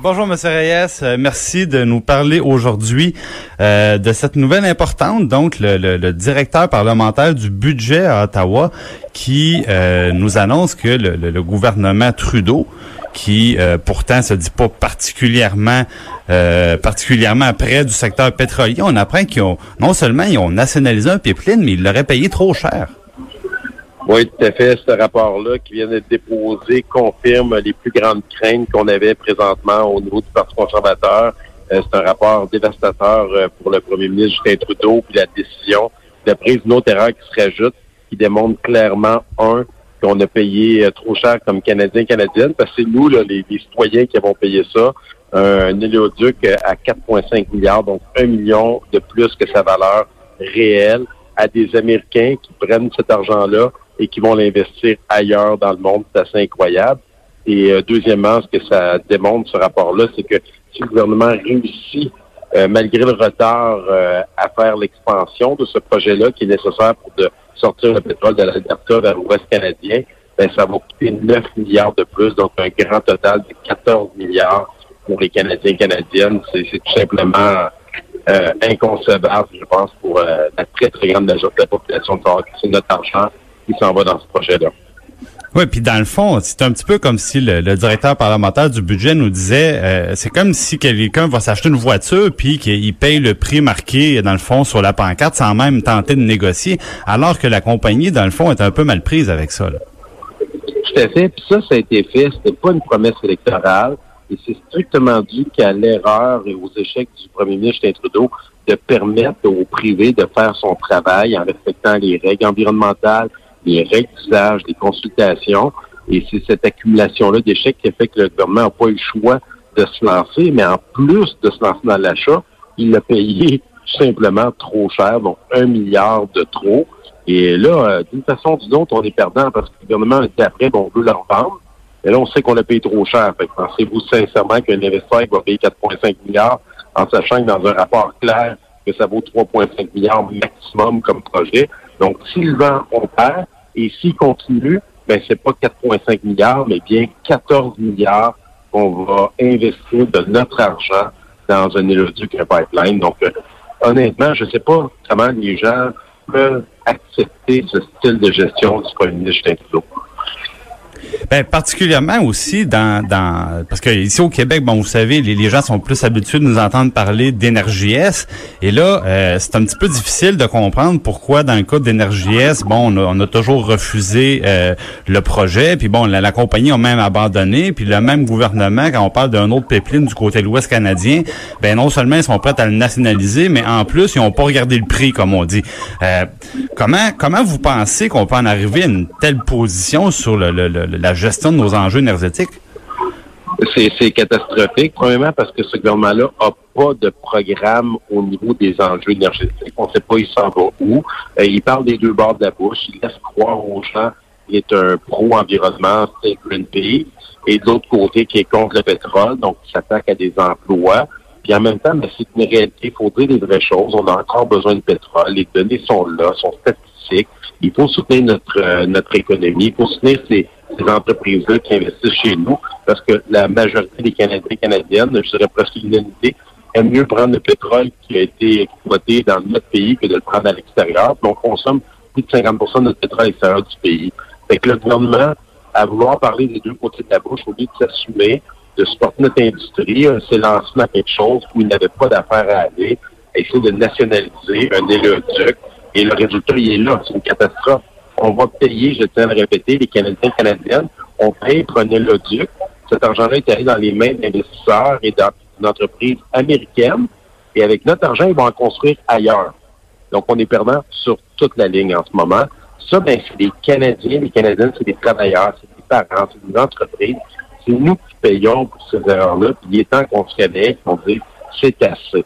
Bonjour, Monsieur Reyes. Euh, merci de nous parler aujourd'hui euh, de cette nouvelle importante. Donc, le, directeur parlementaire du budget à Ottawa qui euh, nous annonce que le, gouvernement Trudeau, qui pourtant se dit pas particulièrement particulièrement près du secteur pétrolier, on apprend qu'ils ont non seulement ils ont nationalisé un pipeline, mais ils l'auraient payé trop cher. Oui, tout à fait. Ce rapport-là qui vient d'être déposé confirme les plus grandes craintes qu'on avait présentement au niveau du Parti conservateur. Euh, c'est un rapport dévastateur euh, pour le premier ministre Justin Trudeau, puis la décision de prise d'une autre erreur qui se rajoute, qui démontre clairement, un, qu'on a payé euh, trop cher comme Canadiens Canadiennes, parce que c'est nous, là, les, citoyens, qui avons payé ça. Un éléoduc à 4,5 milliards, donc un million de plus que sa valeur réelle, à des Américains qui prennent cet argent-là et qui vont l'investir ailleurs dans le monde. C'est assez incroyable. Et euh, deuxièmement, ce que ça démontre, ce rapport-là, c'est que si le gouvernement réussit, euh, malgré le retard, euh, à faire l'expansion de ce projet-là qui est nécessaire pour de sortir le pétrole de l'Alberta vers l'Ouest canadien, ben, ça va coûter 9 milliards de plus, donc un grand total de 14 milliards pour les Canadiens et Canadiennes. C'est tout simplement inconcevable, je pense, pour la très, très grande majorité de la population de notre argent qui s'en va dans ce projet-là. Oui, puis dans le fond, c'est un petit peu comme si le, directeur parlementaire du budget nous disait, euh, c'est comme si quelqu'un va s'acheter une voiture puis qu'il paye le prix marqué dans le fond sur la pancarte sans même tenter de négocier, alors que la compagnie dans le fond est un peu mal prise avec ça. Tout à fait. Puis ça, ça a été fait. C'était pas une promesse électorale. Et c'est strictement dû qu'à l'erreur et aux échecs du premier ministre Trudeau de permettre au privé de faire son travail en respectant les règles environnementales, les règles d'usage, les consultations. Et c'est cette accumulation-là d'échecs qui a fait que le gouvernement n'a pas eu le choix de se lancer, mais en plus de se lancer dans l'achat, il l'a payé simplement trop cher, donc un milliard de trop. Et là, euh, d'une façon ou d'une autre, on est perdant parce que le gouvernement dit après, bon, on veut leur vendre. Mais là, on sait qu'on a payé trop cher. pensez-vous sincèrement qu'un investisseur va payer 4,5 milliards en sachant que dans un rapport clair que ça vaut 3,5 milliards maximum comme projet? Donc, s'il vend, on perd. Et s'il continue, ben c'est pas 4,5 milliards, mais bien 14 milliards qu'on va investir de notre argent dans un éloduc, un pipeline. Donc, euh, honnêtement, je ne sais pas comment les gens peuvent accepter ce style de gestion du premier ministre Trudeau. Ben, particulièrement aussi dans, dans parce que ici au Québec, bon, vous savez, les, les gens sont plus habitués de nous entendre parler d'énergie S. Et là, euh, c'est un petit peu difficile de comprendre pourquoi dans le cas d'énergie S, bon, on a, toujours refusé euh, le projet. Puis bon, la, compagnie a même abandonné. Puis le même gouvernement, quand on parle d'un autre pipeline du côté de l'Ouest canadien, ben non seulement ils sont prêts à le nationaliser, mais en plus, ils n'ont pas regardé le prix, comme on dit. Euh, comment comment vous pensez qu'on peut en arriver à une telle position sur le, le, le la gestion de nos enjeux énergétiques? C'est catastrophique, premièrement parce que ce gouvernement-là n'a pas de programme au niveau des enjeux énergétiques. On ne sait pas il s'en va où. Euh, il parle des deux bords de la bouche. Il laisse croire aux gens qu'il est un pro-environnement, c'est Greenpeace, et de l'autre côté, qui est contre le pétrole, donc il s'attaque à des emplois. Puis en même temps, ben, c'est une réalité. Il faut dire les vraies choses. On a encore besoin de pétrole. Les données sont là, sont statistiques. Il faut soutenir notre, euh, notre économie. Il faut soutenir ces ces entreprises-là qui investissent chez nous, parce que la majorité des Canadiens et Canadiennes, je dirais presque l'unanimité, aiment mieux prendre le pétrole qui a été exploité dans notre pays que de le prendre à l'extérieur. Donc, on consomme plus de 50% de notre pétrole à l'extérieur du pays. Fait que le gouvernement, à vouloir parler des deux côtés de la bouche, au lieu de s'assumer, de supporter notre industrie, s'est lancé dans quelque chose où il n'avait pas d'affaires à aller, à essayer de nationaliser un éléoduc. Et le résultat, il est là. C'est une catastrophe on va payer, je tiens à le répéter, les Canadiens et Canadiennes, on paye pour un éloduc. Cet argent-là est allé dans les mains d'investisseurs et d'entreprises américaines. Et avec notre argent, ils vont en construire ailleurs. Donc, on est perdant sur toute la ligne en ce moment. Ça, ben, c'est les Canadiens, les Canadiennes, c'est des travailleurs, c'est des parents, c'est des entreprises. C'est nous qui payons pour ces erreurs-là. Puis il est temps qu'on se réveille, qu'on dise, c'est assez.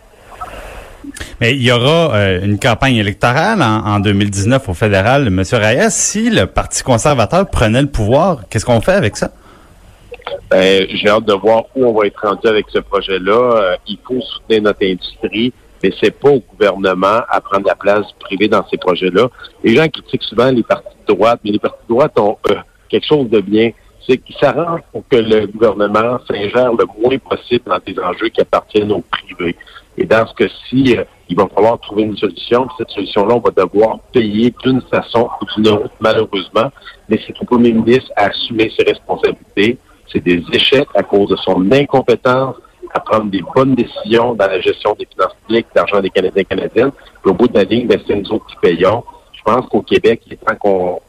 Mais il y aura euh, une campagne électorale en, 2019 au fédéral, M. Reyes. Si le Parti conservateur prenait le pouvoir, qu'est-ce qu'on fait avec ça? Ben, j'ai hâte de voir où on va être rendu avec ce projet-là. Euh, il faut soutenir notre industrie, mais c'est pas au gouvernement à prendre la place privée dans ces projets-là. Les gens critiquent souvent les partis de droite, mais les partis de droite ont euh, quelque chose de bien. c'est qu'il s'arrange pour que le gouvernement s'ingère le moins possible dans des enjeux qui appartiennent aux privés. Et dans ce cas-ci, euh, il va falloir trouver une solution. Cette solution-là, on va devoir payer d'une façon ou d'une autre, malheureusement. Mais c'est au premier ministre à assumer ses responsabilités. C'est des échecs à cause de son incompétence à prendre des bonnes décisions dans la gestion des finances publiques, l'argent des Canadiens et Canadiennes. Puis au bout de la ligne, ben, c'est nous autres qui payons. Je pense qu'au Québec, il est temps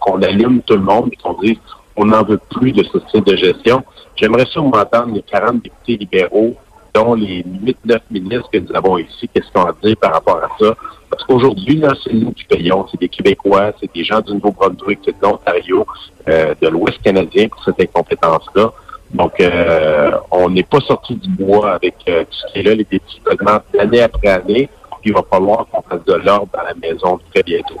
qu'on allume tout le monde et qu'on dise on n'en veut plus de ce style de gestion. J'aimerais ça m'entendre les 40 députés libéraux, dont les 8-9 ministres que nous avons ici, qu'est-ce qu'on a dit par rapport à ça? Parce qu'aujourd'hui, là, c'est nous qui payons. C'est des Québécois, c'est des gens du Nouveau-Brunswick, de l'Ontario, euh, de l'Ouest canadien pour cette incompétence-là. Donc, euh, on n'est pas sorti du bois avec euh, tout ce qui est là. Les déficits augmentent année après année. Puis il va falloir qu'on fasse de l'ordre dans la maison très bientôt.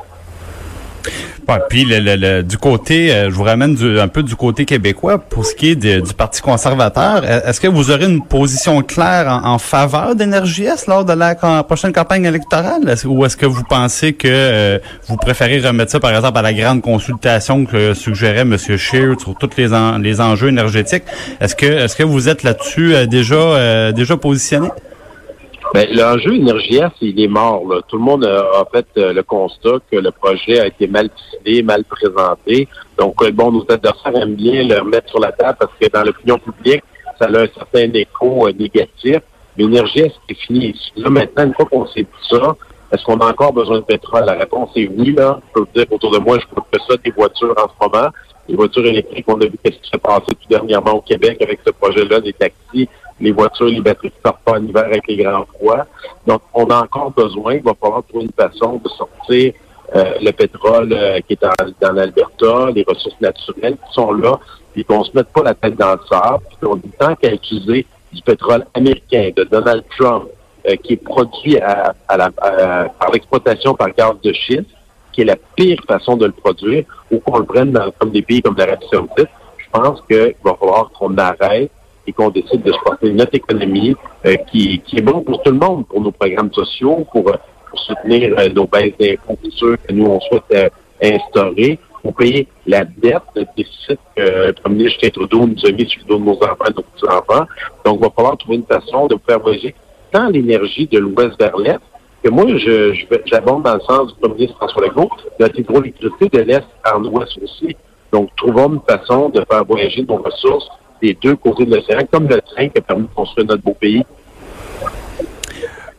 Puis le, du côté, euh, je vous ramène un peu du côté québécois pour ce qui est du Parti conservateur. Est-ce que vous aurez une position claire en, faveur d'Énergie lors de la prochaine campagne électorale? ou est-ce que vous pensez que euh, vous préférez remettre ça, par exemple, à la grande consultation que suggérait M. Scheer sur tous les, les enjeux énergétiques? Est-ce que est-ce que vous êtes là-dessus euh, déjà déjà positionné? Ben, l'enjeu énergie il est mort. Là. Tout le monde a, fait euh, le constat que le projet a été mal décidé, mal présenté. Donc, euh, bon, nos adversaires aiment bien le remettre sur la table parce que dans l'opinion publique, ça a un certain écho euh, négatif. L'énergie, c'est fini. Là, maintenant, une fois qu'on sait tout ça, est-ce qu'on a encore besoin de pétrole? La réponse est oui. Là. Je peux vous dire autour de moi, je que ça des voitures en ce moment. Les voitures électriques, on a vu qu'est-ce qui s'est passé tout dernièrement au Québec avec ce projet-là, des taxis les voitures, les batteries ne partent pas en hiver avec les grands froids. Donc, on a encore besoin, il va falloir trouver une façon de sortir euh, le pétrole euh, qui est dans, l'Alberta, les ressources naturelles qui sont là, puis qu'on se mette pas la tête dans le sable, puis qu'on dit tant qu'à utiliser du pétrole américain de Donald Trump, euh, qui est produit à, la, par l'exploitation par gaz de schiste, qui est la pire façon de le produire, ou qu'on le prenne dans, comme des pays comme l'Arabie Saoudite, je pense qu'il va falloir qu'on arrête et qu'on décide de supporter notre économie euh, qui, qui, est bon pour tout le monde, pour nos programmes sociaux, pour, euh, pour soutenir euh, nos baisses d'impôts que nous, on souhaite instaurer, pour payer la dette, le déficit que le premier ministre Trudeau nous a mis sur le dos de nos enfants et de nos petits-enfants. Donc, il va falloir trouver une façon de faire voyager tant l'énergie de l'ouest vers l'est, que moi, je, j'abonde dans le sens du premier ministre François Legault, notre hydroélectricité de l'est en ouest aussi. Donc, trouvons une façon de faire voyager nos ressources des deux côtés de l'océan, comme le train qui a permis de construire notre beau pays.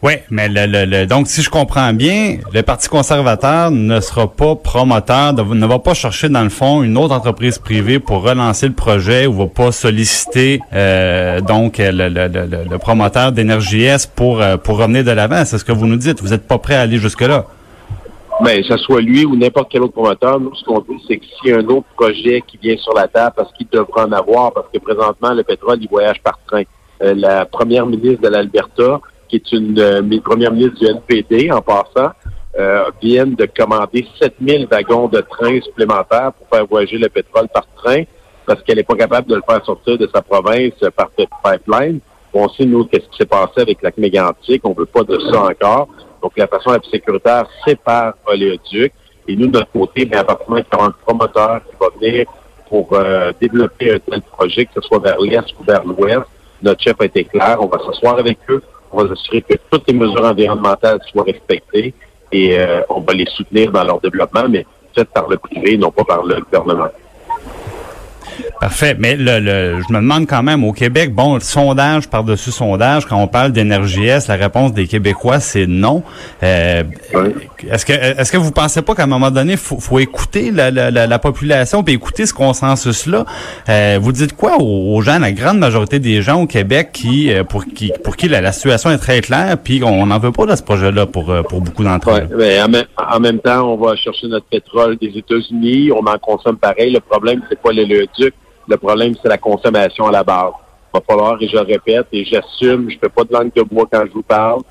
Oui, mais le, donc si je comprends bien, le Parti conservateur ne sera pas promoteur, ne va pas chercher dans le fond une autre entreprise privée pour relancer le projet ou va pas solliciter euh, donc le, promoteur d'énergie S pour euh, pour revenir de l'avant. C'est ce que vous nous dites. Vous n'êtes pas prêt à aller jusque là. Ben, que ce soit lui ou n'importe quel autre promoteur, nous, ce qu'on dit, c'est que s'il y a un autre projet qui vient sur la table, parce qu'il devra en avoir, parce que présentement, le pétrole, il voyage par train. Euh, la première ministre de l'Alberta, qui est une euh, première ministre du NPD, en passant, euh, vient de commander 7000 wagons de train supplémentaires pour faire voyager le pétrole par train, parce qu'elle n'est pas capable de le faire sortir de sa province par pipeline. On sait, nous, qu'est-ce qui s'est passé avec la mégantique. On veut pas de ça encore. Donc, la façon la plus sécuritaire, c'est par Oléoduc. Et nous, de notre côté, bien, à partir du moment qu'il y aura un promoteur qui va venir pour euh, développer un tel projet, que ce soit vers l'est ou vers l'ouest, notre chef a été clair. On va s'asseoir avec eux. On va s'assurer que toutes les mesures environnementales soient respectées et euh, on va les soutenir dans leur développement, mais faites par le privé, non pas par le gouvernement. Parfait. Mais le, le, je me demande quand même, au Québec, bon, sondage par-dessus sondage, quand on parle d'énergie S, la réponse des Québécois, c'est non. Euh, Est-ce que est-ce que vous pensez pas qu'à un moment donné, faut, faut écouter la, la, la, population puis écouter ce consensus-là? Euh, vous dites quoi aux, gens, la grande majorité des gens au Québec qui euh, pour qui pour qui la, situation est très claire, puis on n'en veut pas de ce projet-là pour euh, pour beaucoup d'entre eux? Ben, en, même, temps, on va chercher notre pétrole des États-Unis, on en consomme pareil. Le problème, c'est pas l'éleoduc le problème, c'est la consommation à la base. Il va falloir, et je répète, et j'assume, je fais pas de langue de bois quand je vous parle.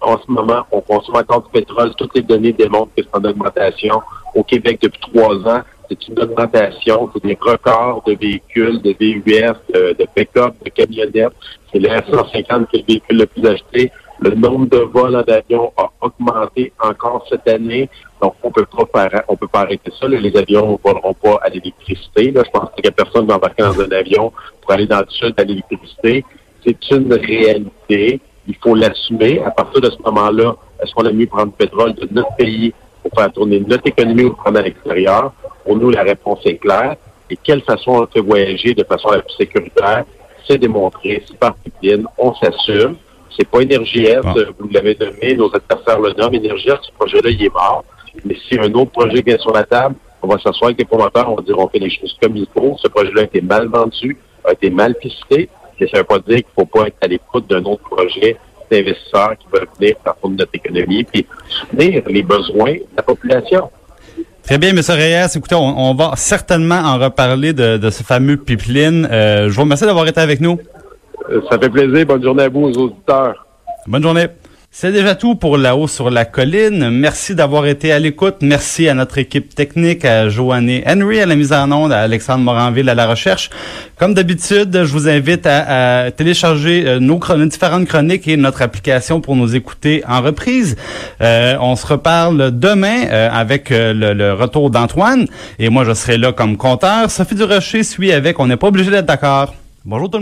En ce moment, on consomme encore du pétrole. Toutes les données démontrent que c'est en augmentation. Au Québec, depuis trois ans, c'est une augmentation. C'est des records de véhicules, de VUS, de, de pick-up, de camionnettes. C'est le 150 qui est le véhicule le plus acheté Le nombre de vols en avion a augmenté encore cette année. Donc, on peut pas on peut pas arrêter ça. Les avions ne voleront pas à l'électricité. Je pense qu'il a personne qui va embarquer dans un avion pour aller dans le sud à l'électricité. C'est une réalité. Il faut l'assumer. À partir de ce moment-là, est-ce qu'on a mieux prendre le pétrole de notre pays pour faire tourner notre économie ou prendre à l'extérieur? Pour nous, la réponse est claire. Et quelle façon on fait voyager de façon la plus sécuritaire? C'est démontré, c'est par pipeline, on s'assume. C'est pas Énergie vous l'avez nommé, nos adversaires le nomment. Énergie ce projet-là, il est mort. Mais si un autre projet vient sur la table, on va s'asseoir avec les promoteurs, on va dire on fait les choses comme il faut. Ce projet-là a été mal vendu, a été mal pisté. Mais ça ne veut pas dire qu'il ne faut pas être à l'écoute d'un autre projet d'investisseurs qui veulent venir faire de notre économie et soutenir les besoins de la population. Très bien, M. Reyes. Écoutez, on, va certainement en reparler de, ce fameux pipeline. Euh, je vous remercie d'avoir été avec nous. Euh, ça fait plaisir. Bonne journée à vous, aux auditeurs. Bonne journée. C'est déjà tout pour La Haut sur la colline. Merci d'avoir été à l'écoute. Merci à notre équipe technique, à Joanne Henry à la mise en onde, à Alexandre Moranville à la recherche. Comme d'habitude, je vous invite à, télécharger euh, nos, différentes chroniques et notre application pour nous écouter en reprise. Euh, on se reparle demain avec le, le, retour d'Antoine et moi je serai là comme compteur. Sophie Durocher suit avec On n'est pas obligé d'être d'accord. Bonjour tout le monde.